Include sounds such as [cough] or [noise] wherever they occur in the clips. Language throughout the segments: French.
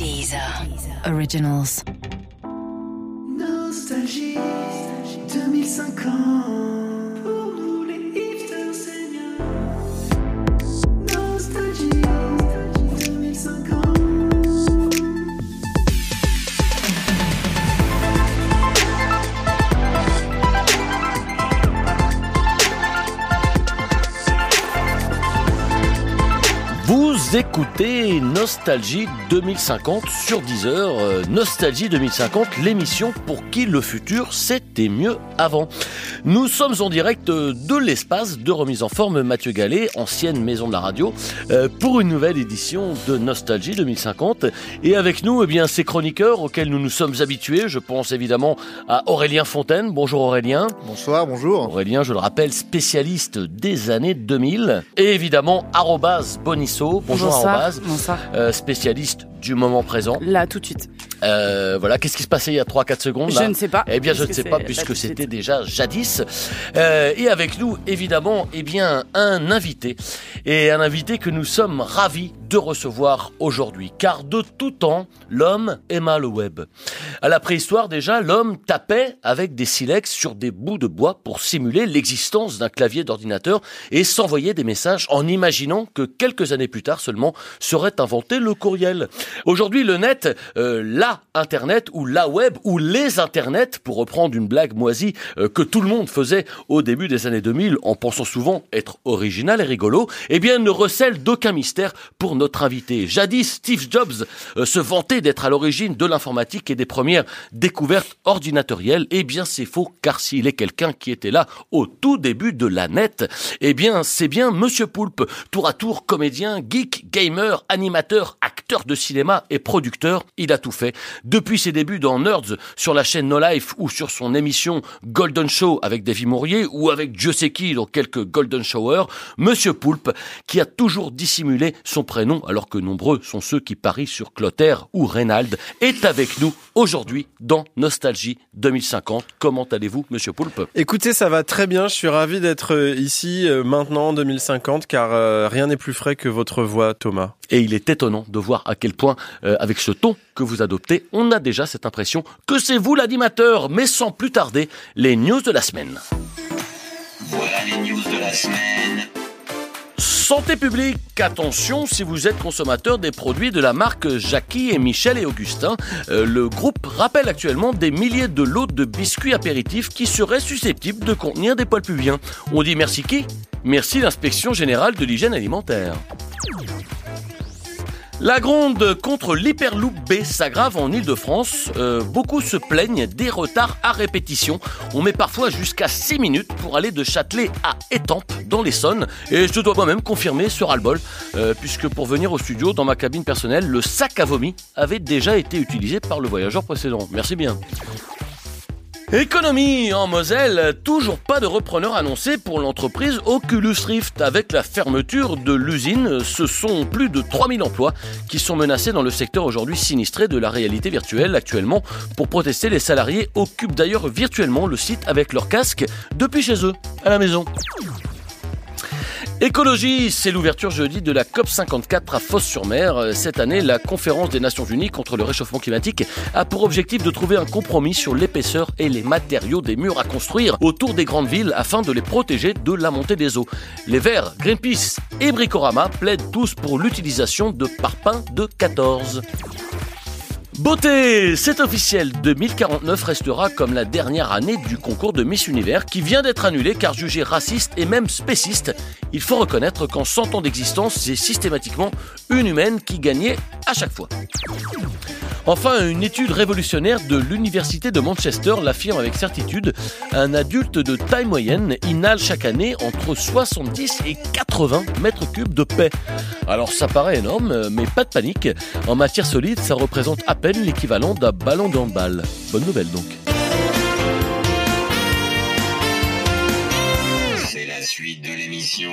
Deezer. Originals. Nostalgie 2050 écoutez Nostalgie 2050 sur Deezer. Euh, Nostalgie 2050, l'émission pour qui le futur c'était mieux avant. Nous sommes en direct euh, de l'espace de remise en forme Mathieu Gallet, ancienne maison de la radio, euh, pour une nouvelle édition de Nostalgie 2050. Et avec nous, eh bien, ces chroniqueurs auxquels nous nous sommes habitués. Je pense évidemment à Aurélien Fontaine. Bonjour Aurélien. Bonsoir, bonjour. Aurélien, je le rappelle, spécialiste des années 2000. Et évidemment, arrobase Bonisso. Bonjour Bonsoir. arrobase. Bonsoir. Euh, spécialiste du moment présent. Là, tout de suite. Euh, voilà, qu'est-ce qui se passait il y a 3-4 secondes là Je ne sais pas. Eh bien, je ne sais pas puisque c'était déjà jadis. Euh, et avec nous, évidemment, eh bien, un invité. Et un invité que nous sommes ravis de recevoir aujourd'hui. Car de tout temps, l'homme aima le web. À la préhistoire, déjà, l'homme tapait avec des silex sur des bouts de bois pour simuler l'existence d'un clavier d'ordinateur et s'envoyer des messages en imaginant que quelques années plus tard seulement serait inventé le courriel. Aujourd'hui, le net, euh, la Internet ou la web ou les Internets, pour reprendre une blague moisie euh, que tout le monde faisait au début des années 2000 en pensant souvent être original et rigolo, eh bien ne recèle d'aucun mystère pour notre invité. Jadis, Steve Jobs euh, se vantait d'être à l'origine de l'informatique et des premières découvertes ordinatorielles. Eh bien c'est faux, car s'il est quelqu'un qui était là au tout début de la net, eh bien c'est bien Monsieur Poulpe, tour à tour comédien, geek, gamer, animateur, acteur de cinéma et producteur, il a tout fait. Depuis ses débuts dans Nerds sur la chaîne No Life ou sur son émission Golden Show avec Davy Mourier ou avec Dieu sait qui dans quelques Golden Shower, Monsieur Poulpe, qui a toujours dissimulé son prénom alors que nombreux sont ceux qui parient sur Clotaire ou Reynald, est avec nous aujourd'hui dans Nostalgie 2050. Comment allez-vous, Monsieur Poulpe? Écoutez, ça va très bien. Je suis ravi d'être euh, ici euh, maintenant en 2050 car euh, rien n'est plus frais que votre voix, Thomas. Et il est étonnant de voir à quel point, euh, avec ce ton que vous adoptez, on a déjà cette impression que c'est vous l'animateur. Mais sans plus tarder, les news de la semaine. Voilà les news de la semaine. Santé publique, attention si vous êtes consommateur des produits de la marque Jackie et Michel et Augustin. euh, le groupe rappelle actuellement des milliers de lots de biscuits apéritifs qui seraient susceptibles de contenir des poils pubiens. On dit merci qui? Merci l'inspection générale de l'hygiène alimentaire. La gronde contre l'Hyperloop B s'aggrave en Ile-de-France. Euh, beaucoup se plaignent des retards à répétition. On met parfois jusqu'à 6 minutes pour aller de Châtelet à Étampes dans l'Essonne. Et je dois moi-même confirmer ce ras-le-bol, euh, puisque pour venir au studio, dans ma cabine personnelle, le sac à vomi avait déjà été utilisé par le voyageur précédent. Merci bien. Économie en Moselle, toujours pas de repreneur annoncé pour l'entreprise Oculus Rift. Avec la fermeture de l'usine, ce sont plus de 3000 emplois qui sont menacés dans le secteur aujourd'hui sinistré de la réalité virtuelle actuellement. Pour protester, les salariés occupent d'ailleurs virtuellement le site avec leur casque depuis chez eux, à la maison. Écologie, c'est l'ouverture jeudi de la COP54 à Fos-sur-Mer. Cette année, la conférence des Nations Unies contre le réchauffement climatique a pour objectif de trouver un compromis sur l'épaisseur et les matériaux des murs à construire autour des grandes villes afin de les protéger de la montée des eaux. Les Verts, Greenpeace et Bricorama plaident tous pour l'utilisation de parpaings de 14. Beauté, c'est officiel, 2049 restera comme la dernière année du concours de Miss Univers qui vient d'être annulé car jugé raciste et même spéciste. Il faut reconnaître qu'en 100 ans d'existence, c'est systématiquement une humaine qui gagnait à chaque fois. Enfin, une étude révolutionnaire de l'Université de Manchester l'affirme avec certitude. Un adulte de taille moyenne inhale chaque année entre 70 et 80 mètres cubes de paix. Alors ça paraît énorme, mais pas de panique. En matière solide, ça représente à peine l'équivalent d'un ballon de handball. Bonne nouvelle donc. C'est la suite de l'émission.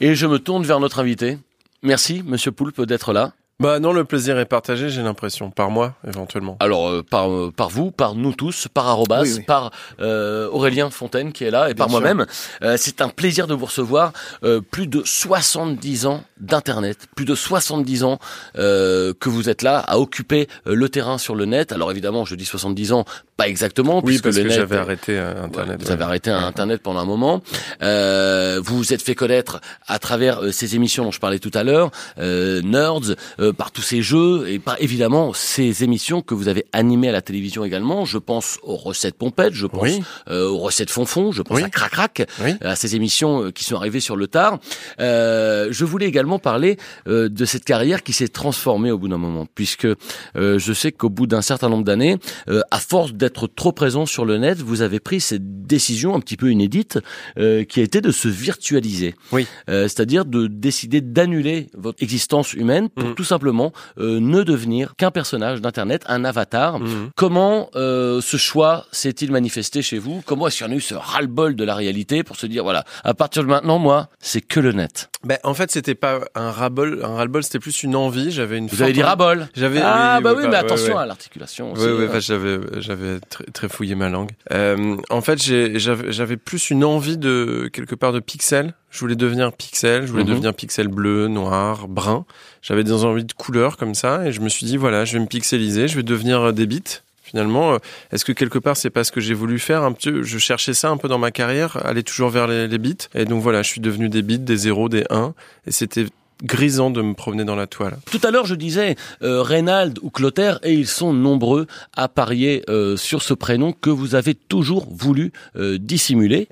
Et je me tourne vers notre invité. Merci, Monsieur Poulpe, d'être là. Bah non, le plaisir est partagé, j'ai l'impression, par moi, éventuellement. Alors euh, par euh, par vous, par nous tous, par Arrobas, Oui, oui. par euh, Aurélien Fontaine qui est là et par moi-même. Euh, c'est un plaisir de vous recevoir. Euh, plus de 70 ans d'internet, plus de 70 ans euh, que vous êtes là à occuper euh, le terrain sur le net. Alors évidemment, je dis 70 ans, pas exactement, Oui, puisque parce le que net j'avais arrêté euh, Internet. vous avez arrêté Internet pendant un moment. Euh, vous vous êtes fait connaître à travers euh, ces émissions dont je parlais tout à l'heure, euh, Nerds, euh, par tous ces jeux et par évidemment ces émissions que vous avez animées à la télévision également. Je pense aux recettes pompettes, je pense Oui. euh, aux recettes fonfon, je pense Oui. à Crac Crac, Oui. à ces émissions qui sont arrivées sur le tard. Euh, je voulais également parler de cette carrière qui s'est transformée au bout d'un moment, puisque je sais qu'au bout d'un certain nombre d'années, euh, à force d'être trop présent sur le net, vous avez pris cette décision un petit peu inédite euh, qui a été de se virtualiser. Oui. Euh, C'est-à-dire de décider d'annuler votre existence humaine pour Mhm. tout simplement euh, ne devenir qu'un personnage d'Internet, un avatar. Mhm. Comment euh, ce choix s'est-il manifesté chez vous? Comment est-ce qu'il y en a eu ce ras-le-bol de la réalité pour se dire voilà, à partir de maintenant, moi, c'est que le net? Ben, en fait, c'était pas un ras-le-bol, c'était plus une envie. J'avais une. Vous avez dit ras-bol J'avais. Ah oui, bah oui, bah, mais ouais, attention ouais. à l'articulation. Oui, oui, hein. enfin, j'avais, j'avais très, très fouillé ma langue. Euh, en fait, j'avais, plus une envie de quelque part de pixel. Je voulais devenir pixel. Je voulais Mhm. devenir pixel bleu, noir, brun. J'avais des envies de couleurs comme ça, et je me suis dit voilà, je vais me pixeliser. Je vais devenir euh, des bits. Finalement, euh, est-ce que quelque part c'est pas ce que j'ai voulu faire un peu? Je cherchais ça un peu dans ma carrière, aller toujours vers les, les bits. Et donc voilà, je suis devenu des bits, des zéros, des 1 et c'était grisant de me promener dans la toile. Tout à l'heure, je disais euh, Reynald ou Clotaire, et ils sont nombreux à parier euh, sur ce prénom que vous avez toujours voulu euh, dissimuler.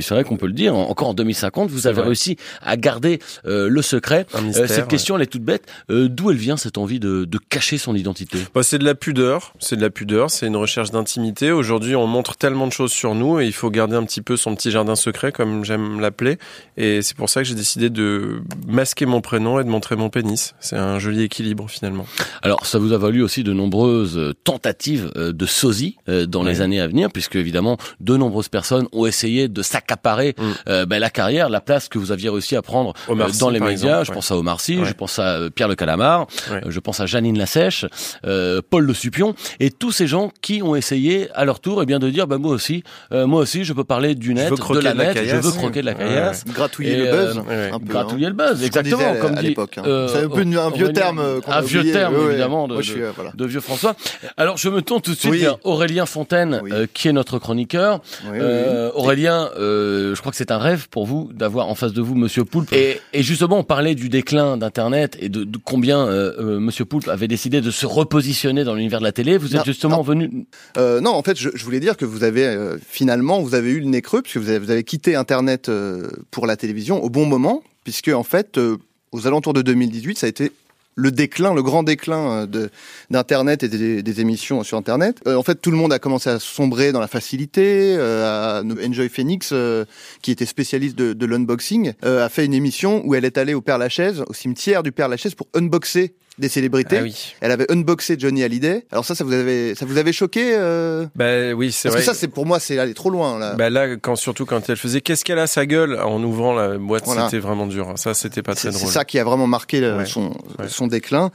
C'est vrai qu'on peut le dire. en- Encore en 2050, vous avez réussi à garder euh, le secret. Euh, mystère. cette ouais. question, elle est toute bête. Euh, D'où elle vient cette envie de, de cacher son identité? Bah, c'est de la pudeur, c'est de la pudeur, c'est une recherche d'intimité. Aujourd'hui, on montre tellement de choses sur nous et il faut garder un petit peu son petit jardin secret, comme j'aime l'appeler. Et c'est pour ça que j'ai décidé de masquer mon prénom et de montrer mon pénis. C'est un joli équilibre finalement. Alors, ça vous a valu aussi de nombreuses euh, tentatives euh, de sosie euh, dans les Oui. années à venir, puisque évidemment, de nombreuses personnes ont essayé de s'accaparer Mm. euh, ben, la carrière, la place que vous aviez réussi à prendre Omar euh, Sy, dans les médias. exemple, je ouais. pense à Omar Sy, Ouais. je pense à Pierre le Calamar, Ouais. je pense à Janine Lassèche, euh, Paul Le Supion, et tous ces gens qui ont essayé à leur tour, eh bien, de dire, bah, moi aussi, euh, moi aussi, je peux parler du net, de la de la net, je veux croquer de la caillasse. Gratouiller Et, le buzz. un peu, Gratouiller hein. le buzz, exactement, comme à l'époque, hein. euh, C'est un peu un vieux terme. euh, un a vieux terme, évidemment, de- Moi, je suis, euh, voilà. de vieux François. Alors je me tourne tout de suite Oui. vers Aurélien Fontaine, Oui. euh, qui est notre chroniqueur. Oui, oui, Euh, oui. Aurélien, euh, je crois que c'est un rêve pour vous d'avoir en face de vous Monsieur Poulpe. Et, et justement, on parlait du déclin d'Internet et de, de combien euh, euh, Monsieur Poulpe avait décidé de se repositionner dans l'univers de la télé. Vous êtes Non, justement non. venu. Euh, non, en fait, je, je voulais dire que vous avez euh, finalement, vous avez eu le nez creux puisque vous avez, vous avez quitté Internet euh, pour la télévision au bon moment, puisque en fait, euh, aux alentours de 2018, ça a été le déclin, le grand déclin euh, d'Internet et des, des émissions sur Internet. Euh, en fait, tout le monde a commencé à sombrer dans la facilité. Euh, à- Enjoy Phoenix, euh, qui était spécialiste de, de l'unboxing, euh, a fait une émission où elle est allée au Père Lachaise, au cimetière du Père Lachaise, pour unboxer des célébrités. Ah oui. Elle avait unboxé Johnny Hallyday. Alors ça, ça vous avait, ça vous avait choqué euh Bah oui, c'est Parce vrai. que ça, c'est pour moi, c'est aller trop loin là. Bah là, quand surtout quand elle faisait qu'est-ce qu'elle a sa gueule en ouvrant la boîte, Voilà. c'était vraiment dur. Ça, c'était pas très c'est c'est drôle. ça qui a vraiment marqué Ouais. son Ouais. son déclin.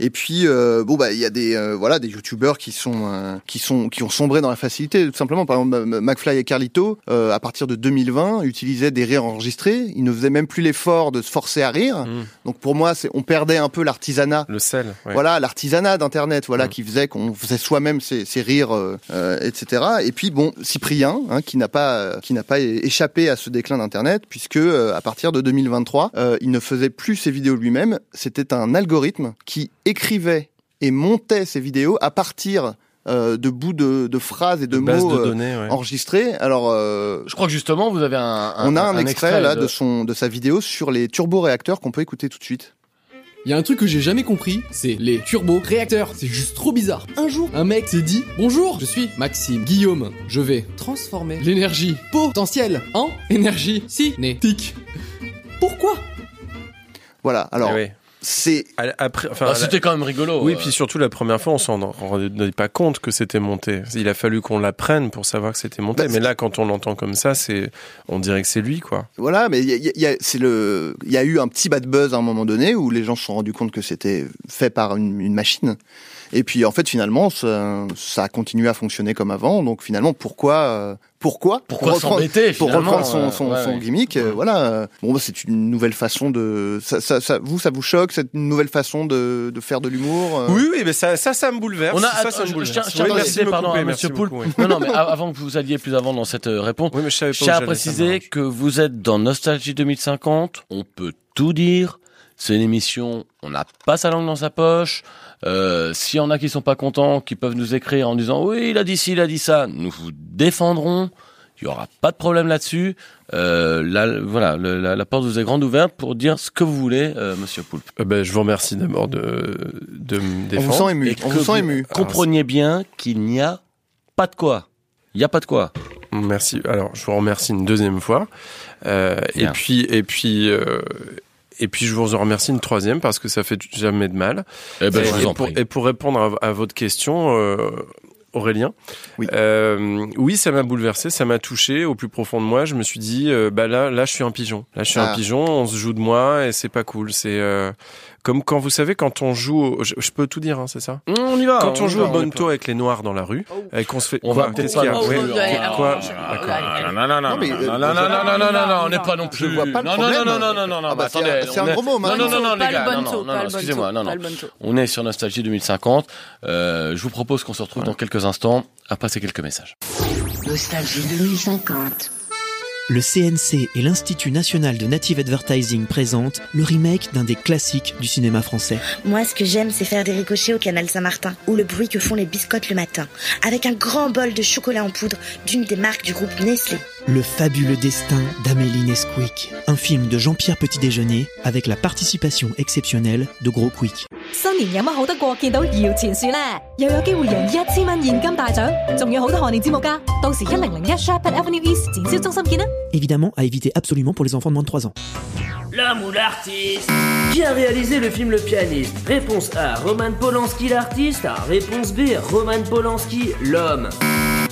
Et puis euh, bon bah il y a des euh, voilà des youtubeurs qui sont euh, qui sont qui ont sombré dans la facilité tout simplement. Par exemple, McFly et Carlito euh, à partir de 2020 utilisaient des rires enregistrés. Ils ne faisaient même plus l'effort de se forcer à rire. Mm. Donc pour moi, c'est on perdait un peu l'artisanat Le sel. ouais. Voilà, l'artisanat d'Internet, voilà, Mm. qui faisait qu'on faisait soi-même ses, ses rires, euh, etc. Et puis bon, Cyprien, hein, qui n'a pas, euh, qui n'a pas échappé à ce déclin d'Internet, puisque euh, à partir de 2023, euh, il ne faisait plus ses vidéos lui-même. C'était un algorithme qui écrivait et montait ses vidéos à partir euh, de bouts de, de phrases et de, mots de euh, ouais. enregistrés. Alors, euh, Je crois que justement, vous avez un. on a un, extrait, là de son, de sa vidéo sur les turboréacteurs qu'on peut écouter tout de suite. Il y a un truc que j'ai jamais compris, c'est les turbo-réacteurs. C'est juste trop bizarre. Un jour, un mec s'est dit Bonjour, je suis Maxime Guillaume. Je vais transformer l'énergie potentielle en énergie cinétique. Pourquoi? Voilà. Alors, Eh oui. C'est À- Après, enfin, Ah, C'était quand même rigolo. oui, euh. puis surtout la première fois, on s'en rendait pas compte que c'était monté. Il a fallu qu'on l'apprenne pour savoir que c'était monté. Bah, mais là, quand on l'entend comme ça, c'est, on dirait que c'est lui, quoi. Voilà, mais il y a, il y a- c'est le, il y a eu un petit bad buzz à un moment donné où les gens se sont rendus compte que c'était fait par une, une machine. Et puis en fait finalement ça, ça a continué à fonctionner comme avant. Donc finalement pourquoi, euh, pourquoi, Pourquoi pour reprendre- s'embêter, pour finalement, reprendre son, euh, son, ouais, son ouais. gimmick euh, Voilà. Bon, bah, c'est une nouvelle façon de. Ça, ça, ça- vous, ça vous choque cette nouvelle façon de, de faire de l'humour euh Oui, oui, mais ça, ça, ça me bouleverse. On a, ça, ça me bouleverse. tiens, je tiens Oui, pardon, couper, à merci Monsieur Poulpe. beaucoup, oui. Non, non, mais a- avant que vous alliez plus avant dans cette réponse, Oui, mais je savais pas je tiens à préciser que vous êtes dans Nostalgie 2050. On peut tout dire. C'est une émission, on n'a pas sa langue dans sa poche. Euh, S'il y en a qui sont pas contents, qui peuvent nous écrire en disant oui, il a dit ci, il a dit ça, nous vous défendrons. Il y aura pas de problème là-dessus. Euh, là, voilà, le- la, la porte vous est grande ouverte pour dire ce que vous voulez, euh, Monsieur Poulpe. Euh, ben, je vous remercie d'abord de, de me On vous défendre. sent ému. Et On vous sent ému. Compreniez bien qu'il n'y a pas de quoi. Il n'y a pas de quoi. Merci. Alors, je vous remercie une deuxième fois. Euh, et puis, et puis, euh, et puis, je vous en remercie une troisième parce que ça fait jamais de mal. Eh ben, et, je vous en et pour, prie. et pour répondre à, à votre question, euh, Aurélien, Oui. euh, oui, ça m'a bouleversé, ça m'a touché au plus profond de moi. Je me suis dit, euh, bah là, là, je suis un pigeon. Là, je suis Ah. un pigeon. On se joue de moi et c'est pas cool. C'est euh, comme quand vous savez quand on joue. au- je, je peux tout dire, hein, c'est ça. On y va. Quand on, y joue va, au est bonto avec les noirs dans la rue, et qu'on se fait. On quoi va peut-être pas qu'il y a non Oh. Non, non, non, non, Non, mais, non, euh, non, non, non, non, non, non, non, on n'est pas non Je plus. vois pas le non, non, problème. non, non, non, non, non, Ah bah, bah, attendez, c'est on un gros mot, Non, non, non, non, les gars, non, non, excusez-moi, non, non. On est sur Nostalgie 2050. Euh, je vous propose qu'on se retrouve dans quelques instants après ces quelques messages. Nostalgie 2050. Le CNC et l'Institut national de native advertising présentent le remake d'un des classiques du cinéma français. Moi, ce que j'aime, c'est faire des ricochets au canal Saint-Martin, ou le bruit que font les biscottes le matin, avec un grand bol de chocolat en poudre d'une des marques du groupe Nestlé. Le fabuleux destin d'Amélie Nesquik, un film de Jean-Pierre Petit-Déjeuner avec la participation exceptionnelle de Gros Quick. 新年有乜好得过见到摇钱树呢？又有机会赢一千蚊现金大奖，仲有好多贺年节目㗎。到时一零零一 Shepherd Avenue East 展销中心见啦！ Évidemment à éviter absolument pour les enfants de moins de 3 ans. L'homme ou l'artiste Qui a réalisé le film Le Pianiste Réponse A, Roman Polanski l'artiste. Réponse B, Roman Polanski l'homme.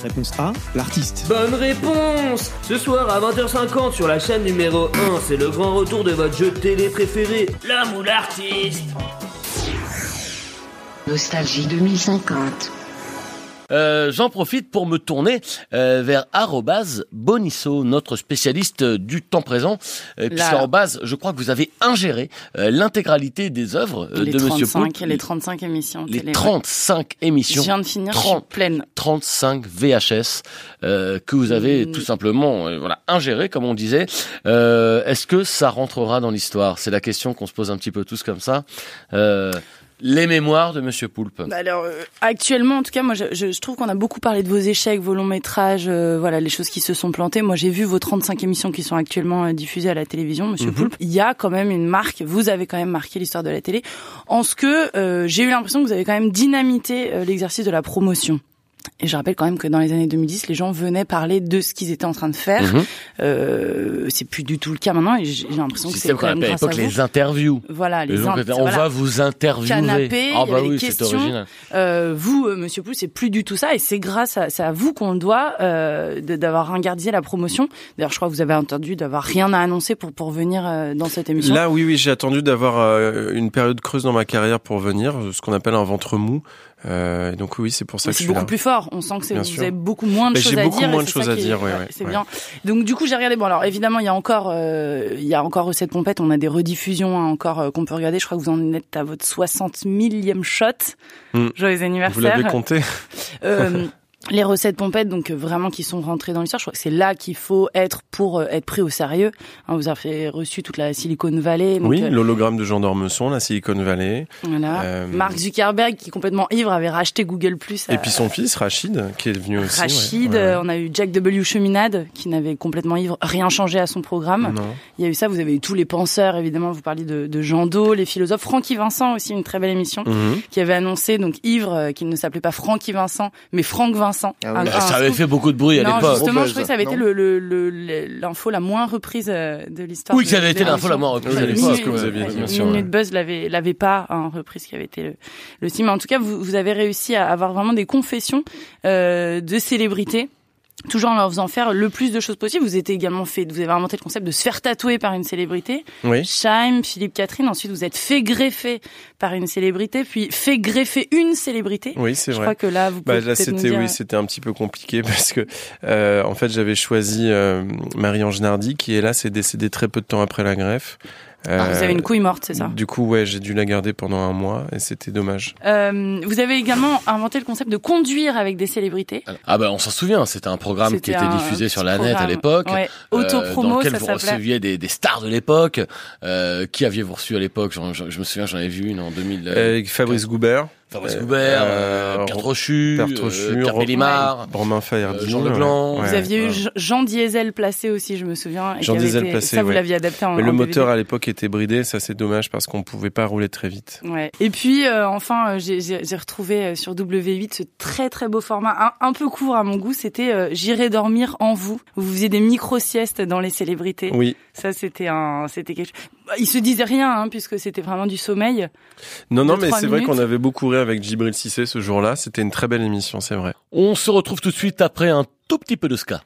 Réponse A, l'artiste. Bonne réponse Ce soir à 20h50 sur la chaîne numéro 1, c'est le grand retour de votre jeu de télé préféré, L'homme ou l'artiste Nostalgie 2050. Euh, J'en profite pour me tourner euh, vers arrobase Bonisso, notre spécialiste euh, du temps présent. Euh, puisque Là. arrobase, je crois que vous avez ingéré euh, l'intégralité des œuvres euh, de Monsieur 35, Poulpe. les 35 émissions. Les télé, ouais. 35 émissions. Je viens de finir, je suis 30. pleine. 35 VHS euh, que vous avez Mm. tout simplement euh, voilà ingéré comme on disait. Euh, Est-ce que ça rentrera dans l'histoire? C'est la question qu'on se pose un petit peu tous comme ça. Les mémoires de Monsieur Poulpe. Bah Alors euh, actuellement, en tout cas, moi, je, je, je trouve qu'on a beaucoup parlé de vos échecs, vos longs métrages, euh, voilà, les choses qui se sont plantées. Moi, j'ai vu vos 35 émissions qui sont actuellement euh, diffusées à la télévision, Monsieur Mhm. Poulpe. Il y a quand même une marque. Vous avez quand même marqué l'histoire de la télé, en ce que euh, j'ai eu l'impression que vous avez quand même dynamité euh, l'exercice de la promotion. Et je rappelle quand même que dans les années 2010, les gens venaient parler de ce qu'ils étaient en train de faire. Mhm. Euh, c'est plus du tout le cas maintenant. Et j'ai l'impression que c'est quand même à grâce à l'époque les interviews. Voilà, les Les on voilà. va vous interviewer. Canapé, ah il y bah oui, questions. original. Euh, vous, euh, Monsieur Poul, c'est plus du tout ça, et c'est grâce à, c'est à vous qu'on le doit euh, d'avoir ringardisé la promotion. D'ailleurs, je crois que vous avez entendu d'avoir rien à annoncer pour pour venir euh, dans cette émission. Là, oui, oui, j'ai attendu d'avoir euh, une période creuse dans ma carrière pour venir, ce qu'on appelle un ventre mou. Euh, donc oui, c'est pour ça Mais que c'est beaucoup là. plus fort. On sent que c'est- vous sûr. avez beaucoup moins de choses j'ai à beaucoup dire. et moins de choses à est- dire, ouais, c'est ouais. bien. Donc du coup, j'ai regardé. Bon, alors évidemment, il y a encore, euh, il y a encore Recette Pompette. On a des rediffusions hein, encore euh, qu'on peut regarder. Je crois que vous en êtes à votre 60 millième shot. Hmm. Joyeux Vous anniversaire. l'avez compté Euh, [laughs] les recettes pompettes, donc euh, vraiment qui sont rentrées dans l'histoire. Je crois que c'est là qu'il faut être pour euh, être pris au sérieux. Hein, vous avez reçu toute la Silicon Valley. Donc, Oui, euh, l'hologramme de Jean d'Ormesson, la Silicon Valley. voilà. Euh, Mark Zuckerberg, qui est complètement ivre, avait racheté Google Plus. Et puis son fils, Rachid, qui est venu aussi. Rachid, Ouais, euh, on a eu Jack W. Cheminade, qui n'avait complètement ivre rien changé à son programme. Non. Il y a eu ça, vous avez eu tous les penseurs, évidemment, vous parliez de, de Jean Do, les philosophes. Francky Vincent aussi, une très belle émission, Mhm. qui avait annoncé, donc ivre, qu'il ne s'appelait pas Francky Vincent, mais Franck Vincent. Vincent. Ah oui. Un- un ça avait scoop. fait beaucoup de bruit à l'époque. justement, Gros je trouvais que buzz, ça avait été non le- le- le- le- l'info la moins reprise euh, de l'histoire. Oui, que ça avait été l'info la moins reprise Oui, à l'époque. que Minute. Buzz l'avait l'avait pas hein, reprise qui avait été le, le signe. Mais en tout cas, vous, vous avez réussi à avoir vraiment des confessions euh, de célébrités. Toujours en leur faisant faire le plus de choses possible. Vous êtes également fait, vous avez inventé le concept de se faire tatouer par une célébrité. Oui. Chaim, Philippe Catherine. Ensuite, vous êtes fait greffer par une célébrité, puis fait greffer une célébrité. Oui, c'est Je vrai. crois que là, vous Bah, pouvez là, peut-être nous c'était dire- oui, c'était un petit peu compliqué [laughs] parce que euh, en fait, j'avais choisi euh, Marie-Ange Nardi qui hélas est décédée très peu de temps après la greffe. Ah, vous avez une couille morte, c'est ça Du coup, ouais, j'ai dû la garder pendant un mois et c'était dommage. Euh, vous avez également inventé le concept de conduire avec des célébrités. Ah ben on s'en souvient, c'était un programme qui C'était était un diffusé sur la net à l'époque. Ouais. euh, Autopromo, dans lequel ça vous s'appelait. receviez des, des stars de l'époque. Euh, qui aviez-vous reçu à l'époque? Je me souviens, j'en avais vu une en 2000. euh, Avec Fabrice Goubert, Fabrice euh, Goubert, euh, euh, Pierre Trochu, Pierre euh, Trochu, Pierre Bellimard. Romain Euh, Jean Legland. ouais. Vous aviez eu ouais. Jean- Jean Diesel placé aussi, je me souviens. et Jean Diesel été- placé, Ça, vous ouais. l'aviez adapté en Mais le en moteur DVD. à l'époque était bridé, ça c'est dommage parce qu'on pouvait pas rouler très vite. Ouais. Et puis euh, enfin, j'ai- j'ai j'ai retrouvé sur W8 ce très très beau format, un, un peu court à mon goût. C'était euh, J'irai dormir en vous. Vous faisiez des micro siestes dans les célébrités. Oui. Ça c'était un, c'était quelque chose. Bah, Il se disait rien hein, puisque c'était vraiment du sommeil. Non, non, mais c'est vrai qu'on avait beaucoup ri avec Djibril Cissé ce jour-là. C'était une très belle émission, c'est vrai. On se retrouve tout de suite après un tout petit peu de ska.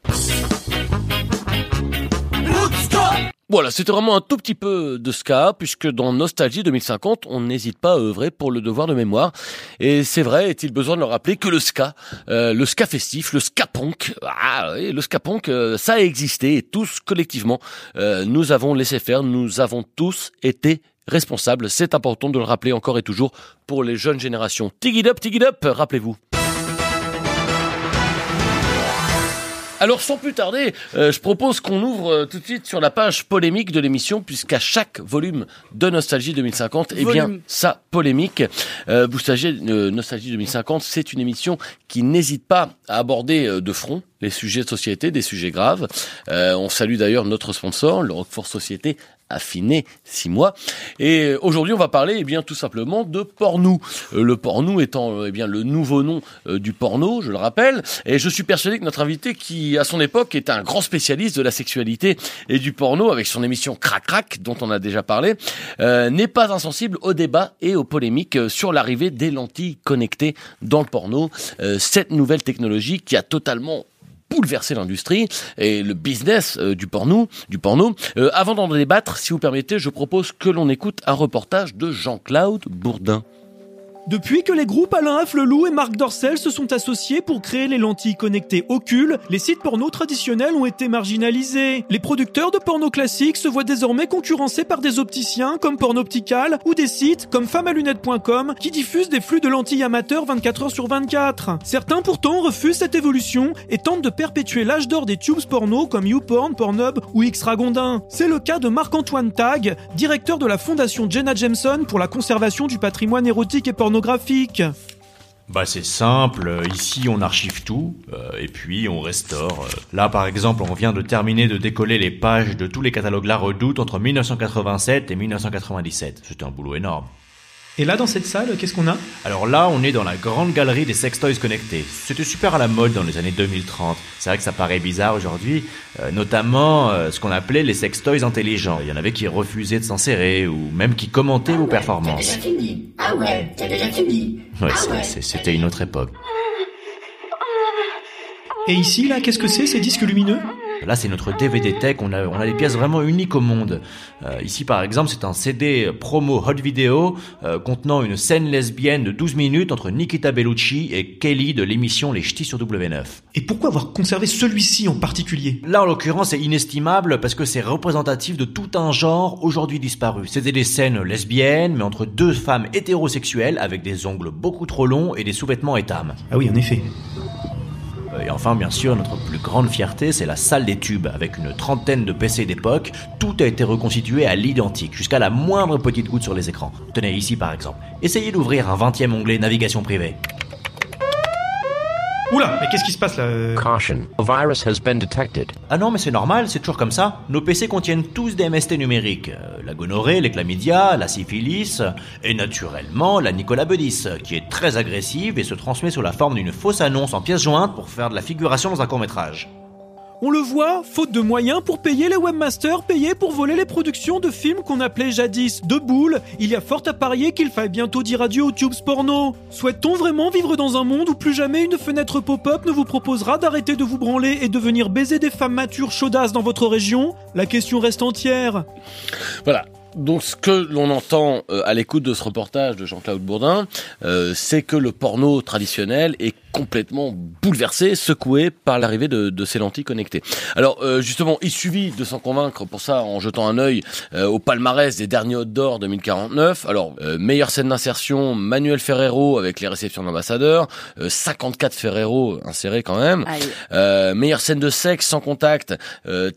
Voilà, c'était vraiment un tout petit peu de ska, puisque dans Nostalgie 2050, on n'hésite pas à œuvrer pour le devoir de mémoire. Et c'est vrai, est-il besoin de le rappeler que le ska, euh, le ska festif, le ska punk, ah, oui, le ska punk, euh, ça a existé, et tous collectivement, euh, nous avons laissé faire, nous avons tous été responsables. C'est important de le rappeler encore et toujours pour les jeunes générations. Tig it up, up, rappelez-vous. Alors sans plus tarder, euh, je propose qu'on ouvre euh, tout de suite sur la page polémique de l'émission, puisqu'à chaque volume de Nostalgie 2050, eh bien, ça polémique. Euh, vous savez, euh, Nostalgie 2050, c'est une émission qui n'hésite pas à aborder de front les sujets de société, des sujets graves. Euh, on salue d'ailleurs notre sponsor, le Roquefort Société, affiné six mois. Et aujourd'hui, on va parler, eh bien, tout simplement de porno. Euh, le porno étant, euh, eh bien, le nouveau nom euh, du porno, je le rappelle. Et je suis persuadé que notre invité, qui à son époque était un grand spécialiste de la sexualité et du porno, avec son émission Crac Crac, dont on a déjà parlé, n'est pas insensible au débat et aux polémiques sur l'arrivée des lentilles connectées dans le porno. Cette nouvelle technologie qui a totalement bouleverser l'industrie et le business euh, du porno. Du porno. Euh, avant d'en débattre, si vous permettez, je propose que l'on écoute un reportage de Jean-Claude Bourdin. Depuis que les groupes Alain Afflelou et Marc Dorcel se sont associés pour créer les lentilles connectées Ocule, les sites porno traditionnels ont été marginalisés. Les producteurs de porno classiques se voient désormais concurrencés par des opticiens comme Pornoptical ou des sites comme femmaalunettes.com qui diffusent des flux de lentilles amateurs 24 heures sur 24. Certains pourtant refusent cette évolution et tentent de perpétuer l'âge d'or des tubes porno comme YouPorn, Pornhub ou X-Ragondin. C'est le cas de Marc-Antoine Tag, directeur de la fondation Jenna Jameson pour la conservation du patrimoine érotique et Bah c'est simple, ici on archive tout, euh, et puis on restaure. Là par exemple on vient de terminer de décoller les pages de tous les catalogues La Redoute entre 1987 et 1997. C'était un boulot énorme. Et là, dans cette salle, qu'est-ce qu'on a? Alors là, on est dans la grande galerie des sextoys connectés. C'était super à la mode dans les années 2030. C'est vrai que ça paraît bizarre aujourd'hui, euh, notamment euh, ce qu'on appelait les sextoys intelligents. Il y en avait qui refusaient de s'insérer ou même qui commentaient vos performances. fini. Ah ouais, t'as déjà fini. Ouais, c'est- c'est- c'était une autre époque. Et ici, là, qu'est-ce que c'est, ces disques lumineux? Là, c'est notre DVD Tech. On a, on a des pièces vraiment uniques au monde. Euh, ici, par exemple, c'est un CD promo hot vidéo euh, contenant une scène lesbienne de 12 minutes entre Nikita Bellucci et Kelly de l'émission Les Ch'tis sur W9. Et pourquoi avoir conservé celui-ci en particulier? Là, en l'occurrence, c'est inestimable parce que c'est représentatif de tout un genre aujourd'hui disparu. C'était des scènes lesbiennes, mais entre deux femmes hétérosexuelles avec des ongles beaucoup trop longs et des sous-vêtements étames. Ah oui, en effet. Et enfin, bien sûr, notre plus grande fierté, c'est la salle des tubes, avec une trentaine de PC d'époque. Tout a été reconstitué à l'identique, jusqu'à la moindre petite goutte sur les écrans. Tenez ici, par exemple. Essayez d'ouvrir un 20e onglet navigation privée. Oula, mais qu'est-ce qui se passe là euh Caution, a virus has been detected. Ah non, mais c'est normal, c'est toujours comme ça. Nos PC contiennent tous des MST numériques. Euh, la gonorrhée, les chlamydia, la syphilis, et naturellement la Nicolas Bedis, qui est très agressive et se transmet sous la forme d'une fausse annonce en pièces jointes pour faire de la figuration dans un court-métrage. On le voit, faute de moyens pour payer les webmasters payés pour voler les productions de films qu'on appelait jadis de boules, il y a fort à parier qu'il faille bientôt dire adieu aux tubes porno. Souhaite-t-on vraiment vivre dans un monde où plus jamais une fenêtre pop-up ne vous proposera d'arrêter de vous branler et de venir baiser des femmes matures chaudasses dans votre région? La question reste entière. Voilà. Donc ce que l'on entend euh, à l'écoute de ce reportage de Jean-Claude Bourdin, euh, c'est que le porno traditionnel est complètement bouleversé, secoué par l'arrivée de, de, ces lentilles connectées. Alors euh, justement, il suffit de s'en convaincre pour ça en jetant un œil euh, au palmarès des derniers Hot d'Or 2049. Alors euh, meilleure scène d'insertion, Manuel Ferrero avec les réceptions d'ambassadeurs, 54 Ferrero insérés quand même. meilleure scène de sexe sans contact,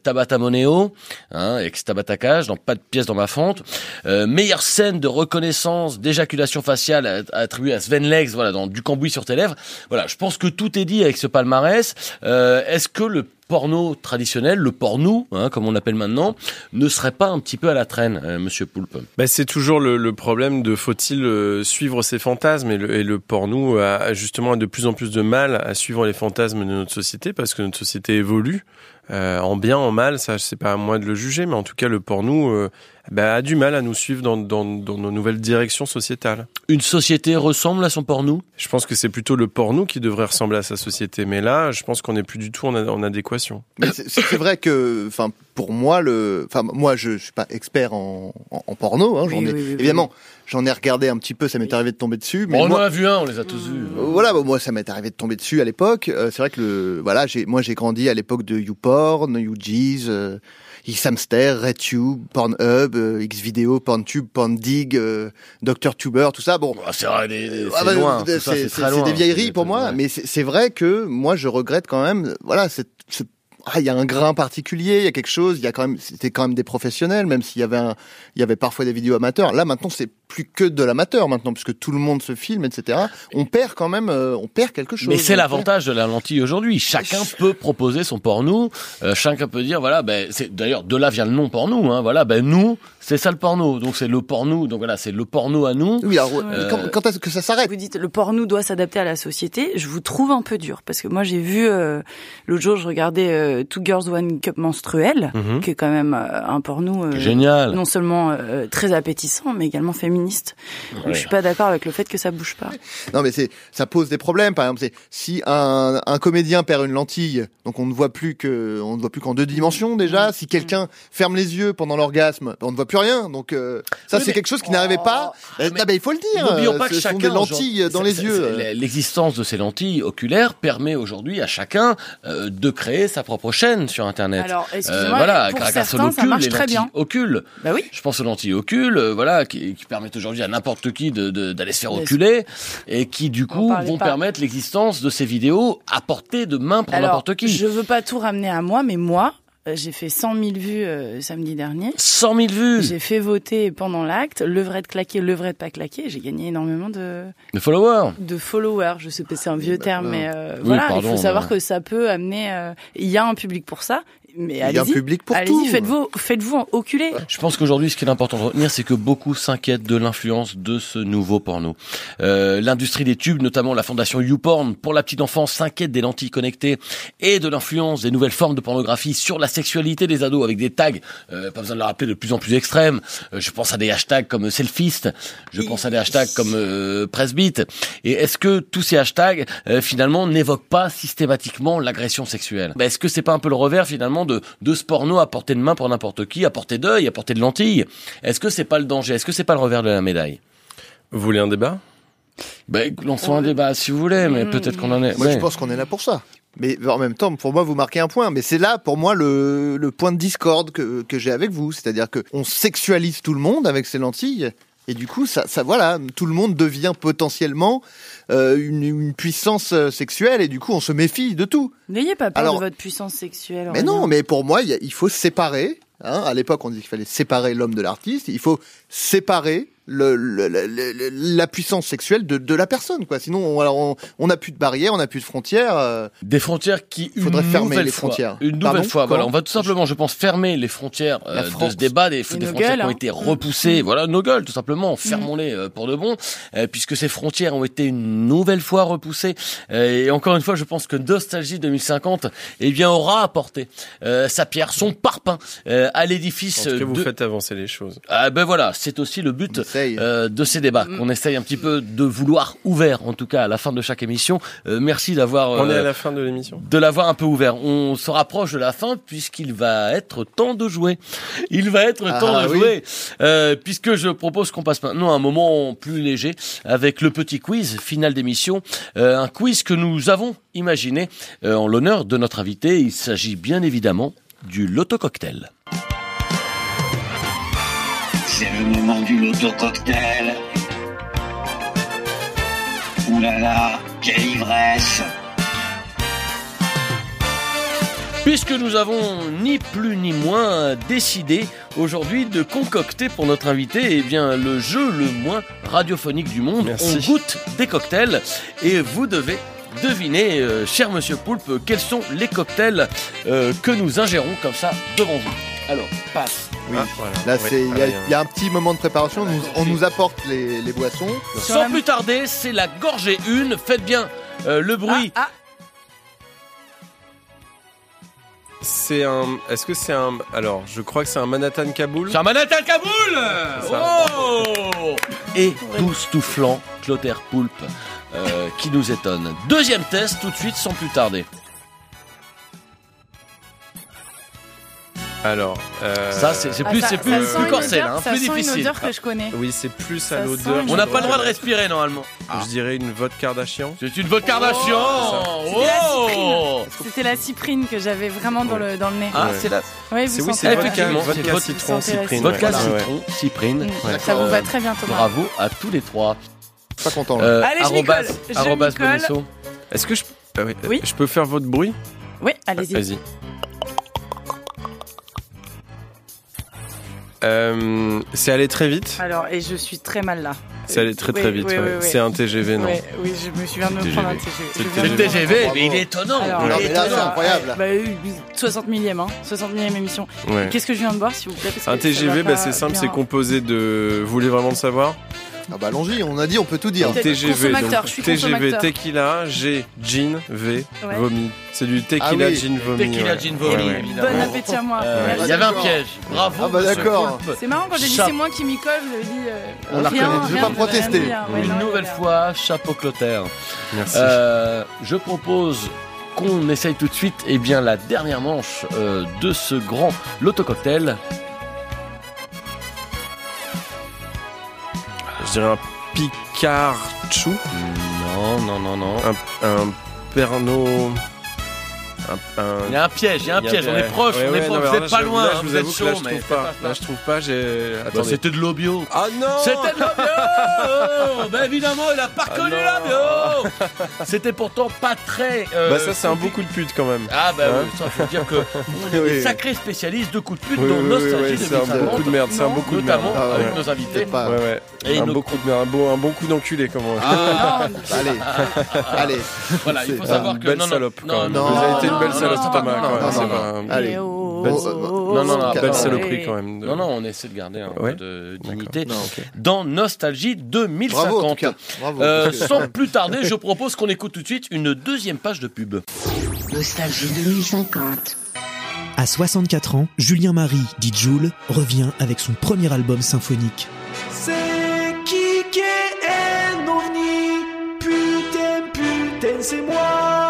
Tabata Moneo, hein, ex Tabata Cage, dans pas de pièce dans ma fente. meilleure scène de reconnaissance d'éjaculation faciale attribuée à Sven Legs, voilà, dans du cambouis sur tes lèvres. Voilà, je pense que tout est dit avec ce palmarès. Euh, Est-ce que le porno traditionnel, le porno, hein, comme on l'appelle maintenant, ne serait pas un petit peu à la traîne, euh, Monsieur Poulpe ben, C'est toujours le, le, problème de faut-il euh, suivre ses fantasmes et le, et le porno a justement de plus en plus de mal à suivre les fantasmes de notre société parce que notre société évolue. Euh, en bien, en mal, ça c'est pas à moi de le juger, mais en tout cas le porno euh, bah, a du mal à nous suivre dans, dans, dans, nos nouvelles directions sociétales. Une société ressemble à son porno? Je pense que c'est plutôt le porno qui devrait ressembler à sa société, mais là, je pense qu'on n'est plus du tout en, en adéquation. C'est vrai que, enfin, pour moi, le, enfin, moi, je, je suis pas expert en, en, en porno, hein, j'en Oui, ai, oui, oui, évidemment, j'en ai regardé un petit peu, ça m'est arrivé de tomber dessus. Mais on moi, en a vu un, on les a tous vus. Euh, Voilà, bon, moi ça m'est arrivé de tomber dessus à l'époque. Euh, c'est vrai que le, voilà, j'ai, moi j'ai grandi à l'époque de YouPorn, YouJeez, euh, Xhamster, RedTube, Pornhub, euh, Xvideo, PornTube, PornDig, euh, Dr Tuber, tout ça. Bon, c'est vrai, des- vieilleries pour moi, mais c'est vrai que moi je regrette quand même. Voilà, c'est c'est- ah, il y a un grain particulier, il y a quelque chose, il y a quand même, c'était quand même des professionnels, même s'il y avait un, il y avait parfois des vidéos amateurs. Là, maintenant, c'est plus que de l'amateur maintenant, puisque tout le monde se filme, etc. On perd quand même, euh, on perd quelque chose. Mais c'est l'avantage de la lentille aujourd'hui. Chacun peut proposer son porno. Euh, chacun peut dire voilà, ben c'est d'ailleurs de là vient le nom porno. Hein, voilà, ben nous c'est ça le porno. Donc c'est le porno. Donc voilà, c'est le porno à nous. Oui, alors, Euh, quand, quand est-ce que ça s'arrête Vous dites le porno doit s'adapter à la société. Je vous trouve un peu dur parce que moi j'ai vu euh, l'autre jour je regardais euh, Two Girls One Cup menstruel, Mhm. qui est quand même euh, un porno euh, Génial. non seulement euh, très appétissant mais également féministe. Donc, Ouais. je suis pas d'accord avec le fait que ça bouge pas. Non, mais c'est, ça pose des problèmes. Par exemple, c'est si un, un comédien perd une lentille, donc on ne voit plus que, on ne voit plus qu'en deux dimensions déjà. Si quelqu'un ferme les yeux pendant l'orgasme, on ne voit plus rien. Donc euh, ça, Oui, c'est quelque chose qui n'arrivait pas. Euh, non, mais il faut le dire. N'oublions euh, pas que ce chacun des lentilles dans les yeux. L'existence de ces lentilles oculaires permet aujourd'hui à chacun euh, de créer sa propre chaîne sur Internet. Alors, excusez-moi, Euh, voilà, pour grâce certains, aux ça marche les très lentilles bien. Ocules. Bah oui. Je pense aux lentilles ocules, euh, voilà, qui, qui permettent aujourd'hui à n'importe qui de- de- d'aller se faire oculer et qui du coup vont pas. permettre l'existence de ces vidéos à portée de main pour n'importe qui. je veux pas tout ramener à moi, mais moi, euh, j'ai fait 100 000 vues euh, samedi dernier. 100 000 vues J'ai fait voter pendant l'acte, le vrai de claquer, le vrai de pas claquer. J'ai gagné énormément de De followers. de followers. Je sais pas, c'est un vieux terme, mais euh, Oui, voilà, pardon, il faut savoir mais- que ça peut amener. euh, Il y a un public pour ça, mais Il y a un allez-y. public pour allez-y, tout. faites-vous, faites-vous oculer. Je pense qu'aujourd'hui, ce qui est important de retenir, c'est que beaucoup s'inquiètent de l'influence de ce nouveau porno. Euh, L'industrie des tubes, notamment la fondation YouPorn, pour la petite enfance, s'inquiète des lentilles connectées et de l'influence des nouvelles formes de pornographie sur la sexualité des ados, avec des tags, euh, pas besoin de le rappeler, de plus en plus extrêmes. Euh, je pense à des hashtags comme selfist, je pense à des hashtags comme euh, pressbeat. Et est-ce que tous ces hashtags, euh, finalement, n'évoquent pas systématiquement l'agression sexuelle? Ben, Est-ce que c'est pas un peu le revers, finalement, de, de ce porno à portée de main pour n'importe qui, à portée d'œil, à portée de lentilles Est-ce que c'est pas le danger? Est-ce que c'est pas le revers de la médaille? Vous voulez un débat? Ben, lançons un débat si vous voulez, mais peut-être qu'on en est. Moi, ouais. je pense qu'on est là pour ça. Mais en même temps, pour moi, vous marquez un point. Mais c'est là, pour moi, le, le point de discorde que, que j'ai avec vous. C'est-à-dire que on sexualise tout le monde avec ces lentilles. Et du coup, ça, ça voilà, tout le monde devient potentiellement euh, une, une puissance euh, sexuelle. Et du coup, on se méfie de tout. N'ayez pas peur Alors- de votre puissance sexuelle. Mais non, mais pour moi, a- il faut séparer. Hein, à l'époque, on dit qu'il fallait séparer l'homme de l'artiste. Il faut séparer le, le- le- le- la puissance sexuelle de, de la personne, quoi. Sinon, on, alors on, on n'a plus de barrières, on n'a plus de frontières. euh, Des frontières qui, une Faudrait fermer les fois, frontières. Une nouvelle Pardon? fois, voilà, on va tout simplement, je pense, fermer les frontières euh, La de France. ce débat, des, des frontières gueules, qui ont hein. été Mm. repoussées, voilà, nos gueules, tout simplement, fermons-les euh, pour de bon, euh, puisque ces frontières ont été une nouvelle fois repoussées. Euh, et encore une fois, je pense que Nostalgie 2050, eh bien, aura apporté euh, sa pierre, son parpaing euh, à l'édifice cas, vous de... faites avancer les choses. Ah ben voilà, c'est aussi le but essaye. euh, de ces débats qu'on essaye un petit peu de vouloir ouvert, en tout cas à la fin de chaque émission. Euh, merci d'avoir On est euh, à la fin de l'émission. de l'avoir un peu ouvert. On se rapproche de la fin puisqu'il va être temps de jouer. Il va être Ah, temps de oui. jouer euh, puisque je propose qu'on passe maintenant à un moment plus léger avec le petit quiz final d'émission. Euh, un quiz que nous avons imaginé euh, en l'honneur de notre invité. Il s'agit bien évidemment du Loto Cocktail. C'est le moment du loto cocktail. Ouh là là, quelle ivresse Puisque nous avons ni plus ni moins décidé aujourd'hui de concocter pour notre invité eh bien, le jeu le moins radiophonique du monde. Merci. On goûte des cocktails et vous devez deviner, euh, cher monsieur Poulpe, quels sont les cocktails euh, que nous ingérons comme ça devant vous. Alors, passe. Oui. Ah, voilà. Là, Oui, il y, a- très bien. il y a un petit moment de préparation. On nous, on nous apporte les, les boissons. Sans plus tarder, c'est la gorgée une. Faites bien euh, le bruit. Ah, C'est un. Est-ce que c'est un. Alors, je crois que c'est un Manhattan Kaboul. C'est un Manhattan Kaboul. Oh Et douce-toufflant Clotaire Poulpe euh, qui nous étonne. Deuxième test tout de suite sans plus tarder. Alors. euh, Ça, c'est ah, plus, ça- c'est plus, ça plus odeur- hein, ça plus sent une difficile. odeur que je connais. Oui, c'est plus à l'odeur. On n'a pas le droit de respirer normalement. Je dirais une vodka Kardashian. C'est une vodka Kardashian C'était la Oh cyprine. C'était la cyprine que j'avais vraiment dans le dans le nez. Ah, Ouais. c'est la Oui, C'est vous oui, sentez c'est la- vodka, vodka citron, la cyprine. vodka citron, cyprine. Ça vous va très bien, Thomas. Bravo à tous les trois. Pas content. Là. Euh, Allez, je. Est-ce que ah Oui. Je peux faire votre bruit Oui, allez-y. Vas-y. Euh, c'est allé très vite. Alors, et je suis très mal là. C'est allé très Oui, très vite. oui, ouais. oui, oui. C'est un TGV, non oui, je me souviens de me TGV. prendre un TGV. C'est le TGV, mais il est étonnant. Alors, il est mais là, c'est étonnant. incroyable. Bah, oui, 60 millième, hein. 60 millième émission. Ouais. Qu'est-ce que je viens de boire, s'il vous plaît Un TGV, bah, c'est simple, bien. c'est composé de. Vous voulez vraiment le savoir? Ah bah allons-y. On a dit, on peut tout dire. TGV, donc je suis TGV, consommateur. tequila, G, gin, V, Ouais. vomi. C'est du tequila, Ah oui, gin, vomi. Tequila, ouais. gin, vomi, Ouais, ouais. évidemment. Bon appétit à moi. Euh, Merci. Il y avait un piège. Bravo. Ah bah monsieur d'accord. Poulpe. C'est marrant quand j'ai dit c'est moi qui m'y colle, vous avez dit. euh, On la rien, reconnaît, je vais rien, pas protester. Ouais, Une non, nouvelle il y a- fois, chapeau Clotaire. Merci. Euh, je propose qu'on essaye tout de suite eh bien, la dernière manche euh, de ce grand loto cocktail. Dirais un Pikachu, Non, non, non, non. un, un Pernod. Un, un- Il y a un piège, il y a un piège. On est proche, Ouais, on est proche. mais Vous êtes là, pas je- loin, Là, je vous vous êtes avoue que chaud, là, je mais trouve pas. Là, je trouve pas. J'ai. Bah. C'était de l'eau bio. Ah non C'était de l'eau bio [laughs] Ben évidemment, il a pas reconnu non. la bio C'était pourtant pas très... euh, Bah, ça, c'est un beau coup de pute quand même. Ah bah Hein oui, ça faut dire que [laughs] on est Oui, des sacrés spécialistes de coups de pute Oui, dont oui, Nostalgie oui, c'est un 2050, beau coup de merde, c'est un beau coup de merde. notamment Ah avec nos invités. C'est pas. Ouais, ouais. Et un beau coup de merde, un beau, un bon coup d'enculé, comme on Ah, [laughs] Allez, allez. voilà, il faut savoir une que belle non, non, non, une belle non, salope, non, Thomas, non, quand même. Allez. Oh, Belle- oh, non, non, non, oh, belle oh, saloperie quand même. de- Non, non, on essaie de garder un Ouais. peu de dignité. Dans Nostalgie Bravo en 2050. tout cas. Bravo. Euh, sans plus tarder, je propose qu'on écoute tout de suite une deuxième page de pub. Nostalgie 2050. À 64 ans, Julien Marie, dit Joule, revient avec son premier album symphonique. C'est qui qui est Noni Putain, putain, c'est moi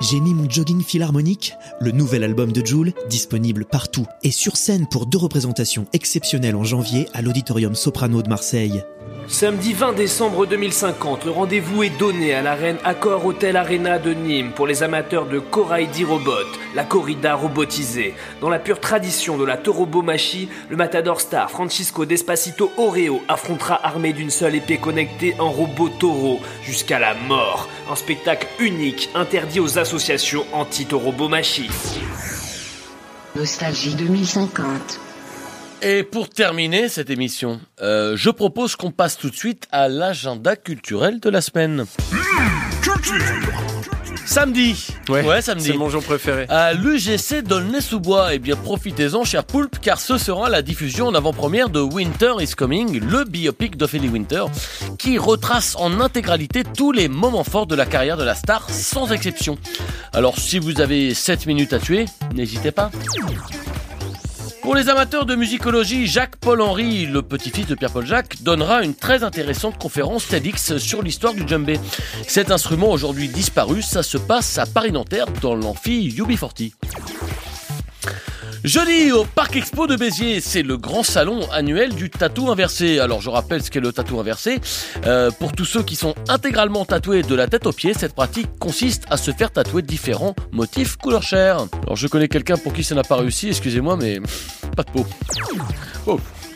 J'ai mis mon jogging philharmonique, le nouvel album de Joule, disponible partout et sur scène pour deux représentations exceptionnelles en janvier à l'Auditorium Soprano de Marseille. Samedi 20 décembre 2050, le rendez-vous est donné à l'arène Accor Hotel Arena de Nîmes pour les amateurs de Koraidi Robot, la corrida robotisée. Dans la pure tradition de la Torobomachi, le matador star Francisco Despacito Oreo affrontera armé d'une seule épée connectée en robot taureau jusqu'à la mort. Un spectacle unique interdit aux associations anti-Torobomachi. Nostalgie 2050. Et pour terminer cette émission, euh, je propose qu'on passe tout de suite à l'agenda culturel de la semaine. Samedi. Ouais, samedi. c'est mon jour préféré. À l'UGC d'Aulnay-sous-Bois. Eh bien, profitez-en, cher Poulpe, car ce sera la diffusion en avant-première de Winter is Coming, le biopic d'Ophélie Winter, qui retrace en intégralité tous les moments forts de la carrière de la star, sans exception. Alors, si vous avez 7 minutes à tuer, n'hésitez pas. Pour les amateurs de musicologie, Jacques-Paul Henry, le petit-fils de Pierre-Paul Jacques, donnera une très intéressante conférence TEDx sur l'histoire du djembé. Cet instrument aujourd'hui disparu, ça se passe à Paris-Nanterre dans l'amphi UB40. Jeudi au Parc Expo de Béziers, c'est le grand salon annuel du tatou inversé. Alors je rappelle ce qu'est le tatou inversé. Euh, pour tous ceux qui sont intégralement tatoués de la tête aux pieds, cette pratique consiste à se faire tatouer différents motifs couleur chair. Alors je connais quelqu'un pour qui ça n'a pas réussi, excusez-moi, mais [laughs] pas de peau.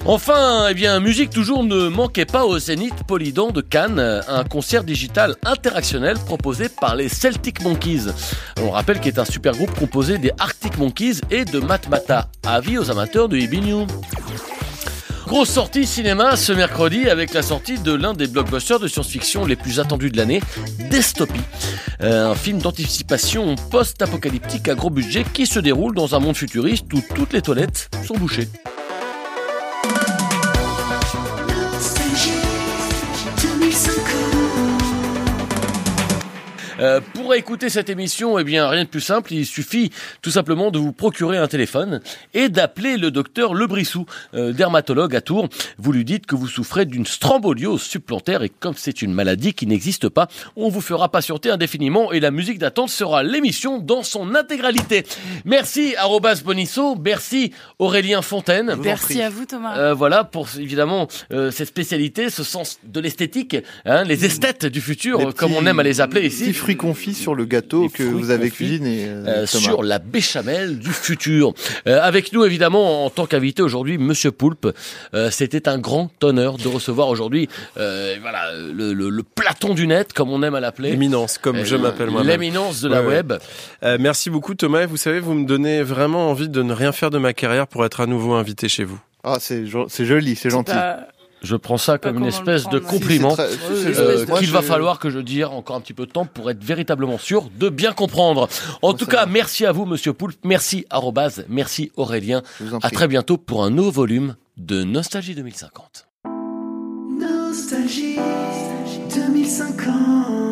Enfin, eh bien, musique toujours ne manquait pas au Zénith Polydon de Cannes, un concert digital interactionnel proposé par les Celtic Monkeys. On rappelle qu'il est un super groupe composé des Arctic Monkeys et de Matmata. Avis aux amateurs de Ibinu. Grosse sortie cinéma ce mercredi avec la sortie de l'un des blockbusters de science-fiction les plus attendus de l'année, Dystopie. Euh, un film d'anticipation post-apocalyptique à gros budget qui se déroule dans un monde futuriste où toutes les toilettes sont bouchées. Euh, pour écouter cette émission, eh bien, rien de plus simple. Il suffit tout simplement de vous procurer un téléphone et d'appeler le docteur Lebrissou, euh, dermatologue à Tours. Vous lui dites que vous souffrez d'une stramboliose supplantaire et comme c'est une maladie qui n'existe pas, on vous fera patienter indéfiniment et la musique d'attente sera l'émission dans son intégralité. Merci Arobas Bonisso, merci Aurélien Fontaine. Merci à vous Thomas. Euh, voilà pour évidemment euh, cette spécialité, ce sens de l'esthétique, hein, les esthètes du futur, Les comme petits- on aime à les appeler ici. Fruits confits sur le gâteau que vous avez cuisiné. euh, Euh, Thomas. sur la béchamel du futur. Euh, avec nous, évidemment, en tant qu'invité aujourd'hui, Monsieur Poulpe. Euh, C'était un grand honneur de recevoir aujourd'hui, euh, voilà, le, le- le Platon du net, comme on aime à l'appeler. L'éminence, comme Euh, je m'appelle moi-même. L'éminence de la Ouais, ouais. web. Euh, merci beaucoup Thomas. Vous savez, vous me donnez vraiment envie de ne rien faire de ma carrière pour être à nouveau invité chez vous. Ah, c'est joli, c'est gentil. Je prends ça comme une espèce de compliment Si, euh, qu'il va falloir que je dise encore un petit peu de temps pour être véritablement sûr de bien comprendre. En tout cas, merci à vous, Monsieur Poulpe. Merci, arrobase. Merci, Aurélien. À très bientôt pour un nouveau volume de Nostalgie 2050. Nostalgie 2050